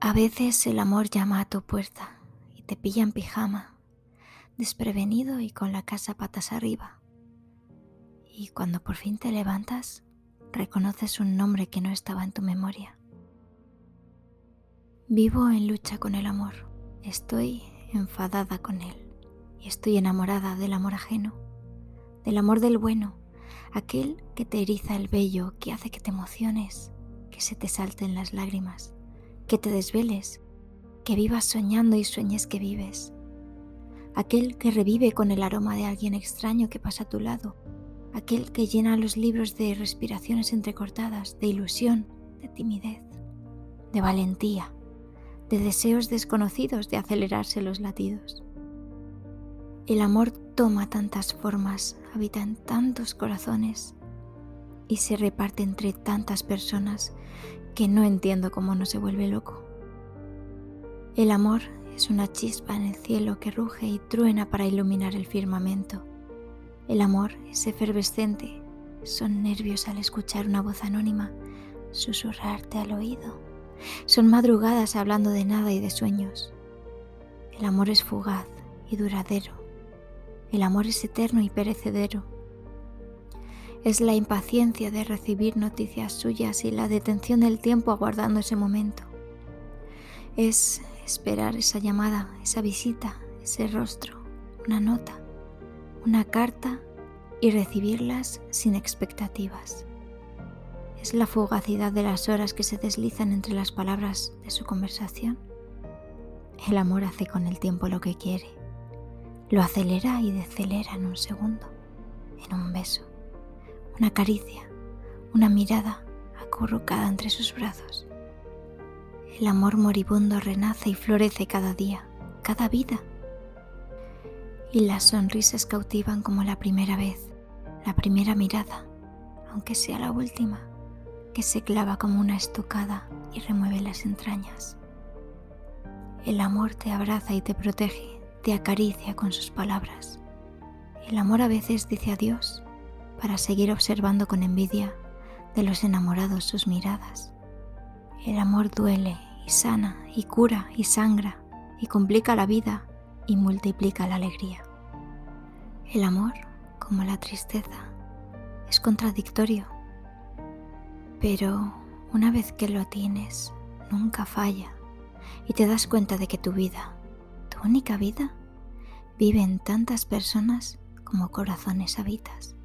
A veces el amor llama a tu puerta y te pilla en pijama, desprevenido y con la casa patas arriba. Y cuando por fin te levantas, reconoces un nombre que no estaba en tu memoria. Vivo en lucha con el amor, estoy enfadada con él y estoy enamorada del amor ajeno, del amor del bueno, aquel que te eriza el vello, que hace que te emociones, que se te salten las lágrimas que te desveles, que vivas soñando y sueñes que vives. Aquel que revive con el aroma de alguien extraño que pasa a tu lado. Aquel que llena los libros de respiraciones entrecortadas, de ilusión, de timidez, de valentía, de deseos desconocidos de acelerarse los latidos. El amor toma tantas formas, habita en tantos corazones y se reparte entre tantas personas que no entiendo cómo no se vuelve loco. El amor es una chispa en el cielo que ruge y truena para iluminar el firmamento. El amor es efervescente, son nervios al escuchar una voz anónima susurrarte al oído. Son madrugadas hablando de nada y de sueños. El amor es fugaz y duradero. El amor es eterno y perecedero es la impaciencia de recibir noticias suyas y la detención del tiempo aguardando ese momento. Es esperar esa llamada, esa visita, ese rostro, una nota, una carta y recibirlas sin expectativas. Es la fugacidad de las horas que se deslizan entre las palabras de su conversación. El amor hace con el tiempo lo que quiere. Lo acelera y decelera en un segundo, en un beso una caricia, una mirada acurrucada entre sus brazos. El amor moribundo renace y florece cada día, cada vida. Y las sonrisas cautivan como la primera vez, la primera mirada, aunque sea la última, que se clava como una estocada y remueve las entrañas. El amor te abraza y te protege, te acaricia con sus palabras. El amor a veces dice adiós para seguir observando con envidia de los enamorados sus miradas. El amor duele y sana y cura y sangra y complica la vida y multiplica la alegría. El amor, como la tristeza, es contradictorio, pero una vez que lo tienes, nunca falla y te das cuenta de que tu vida, tu única vida, vive en tantas personas como corazones habitas.